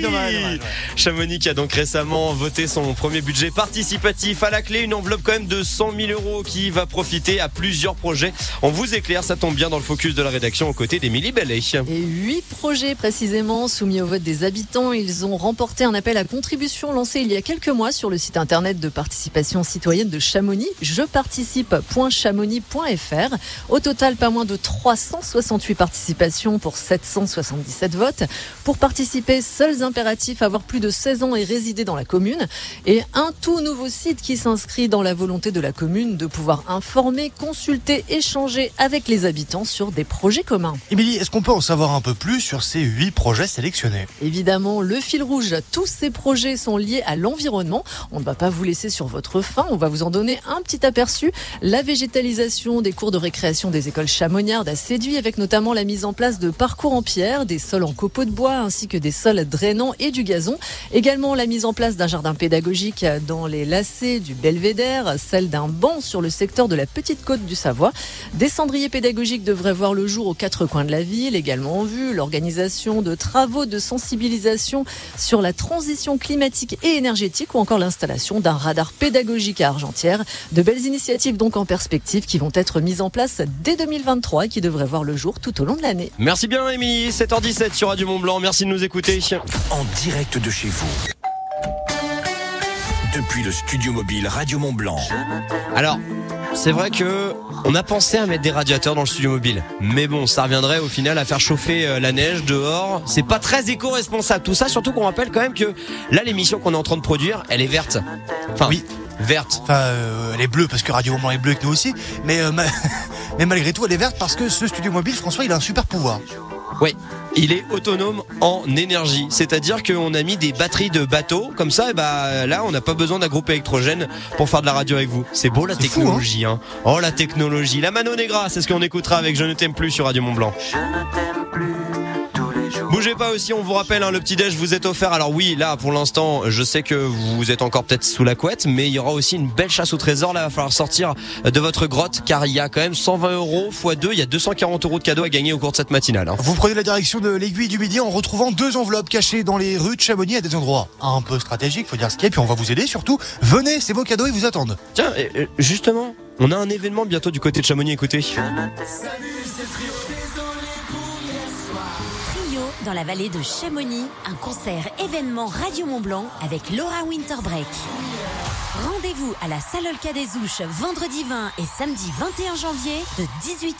dommage. Chamonix qui a donc récemment voté son premier budget participatif. À la clé, une enveloppe quand même de 100 000 euros qui va profiter à plusieurs projets. On vous éclaire, ça tombe bien dans le focus de la rédaction aux côtés d'Émilie Bellet. Et huit projets précisément soumis au vote des habitants. Ils ont remporté un appel à contribution lancé il y a quelques mois sur le site internet de participation citoyenne de Chamonix, jeparticipe.chamonix.fr. Au total, pas moins de 368 participations pour 777 votes. Pour participer, seuls impératifs avoir plus de 16 ans et résider dans la commune. Et un tout nouveau site qui s'inscrit dans la volonté de la commune de pouvoir informer, consulter, échanger avec les habitants sur des projets communs. Émilie, est-ce qu'on peut en savoir un peu plus sur ces huit projets sélectionnés? Évidemment, le fil rouge, tous ces projets sont liés à l'environnement. On ne va pas vous laisser sur votre faim, on va vous en donner un petit aperçu. La végétalisation des cours de récréation des écoles chamonniardes a séduit avec notamment la mise en place de parcours en pierre, des sols en copeaux de bois ainsi que des sols drainants et du gazon. Également la mise en place d'un jardin pédagogique dans les lacets du Belvédère, celle d'un banc sur le secteur de la petite côte du Savoie. Des cendriers pédagogiques devraient voir le jour aux quatre coins de la ville, également en vue l'organisation de travaux de sensibilisation sur la transition climatique et énergétique ou encore l'installation d'un radar pédagogique à Argentière. De belles initiatives donc en perspective qui vont être mises en place dès 2023 et qui devraient voir le jour tout au long de l'année. Merci bien, Émilie. 7h17 sur Radio Mont Blanc. Merci de nous écouter. En direct de chez vous. Depuis le studio mobile Radio Mont Blanc. Alors, c'est vrai que on a pensé à mettre des radiateurs dans le studio mobile, mais bon, ça reviendrait au final à faire chauffer euh, la neige dehors. C'est pas très éco-responsable tout ça, surtout qu'on rappelle quand même que là, l'émission qu'on est en train de produire, elle est verte. Enfin, Oui. verte. Enfin, euh, elle est bleue parce que Radio Mont Blanc est bleu avec nous aussi, mais, euh, ma- mais malgré tout, elle est verte parce que ce studio mobile, François, il a un super pouvoir. Oui, il est autonome en énergie. C'est-à-dire qu'on a mis des batteries de bateau, comme ça, et bah là, on n'a pas besoin d'un groupe électrogène pour faire de la radio avec vous. C'est beau la fou, technologie, hein. Oh la technologie. La Mano Negra, c'est ce qu'on écoutera avec Je ne t'aime plus sur Radio Mont Blanc. Bougez pas aussi, on vous rappelle, hein, le petit déj vous est offert. Alors oui, là pour l'instant, je sais que vous êtes encore peut-être sous la couette, mais il y aura aussi une belle chasse au trésor. Là, il va falloir sortir de votre grotte, car il y a quand même 120 euros x 2, il y a 240 euros de cadeaux à gagner au cours de cette matinale. hein. Vous prenez la direction de l'aiguille du midi en retrouvant deux enveloppes cachées dans les rues de Chamonix à des endroits un peu stratégiques, faut dire ce qu'il y a, puis on va vous aider surtout. Venez, c'est vos cadeaux, ils vous attendent. Tiens, et, et, justement, on a un événement bientôt du côté de Chamonix, écoutez. Trio dans la vallée de Chamonix, un concert événement Radio Mont Blanc avec Laura Winterbreak. Rendez-vous à la salle Olca des Ouches vendredi 20 et samedi 21 janvier de 18h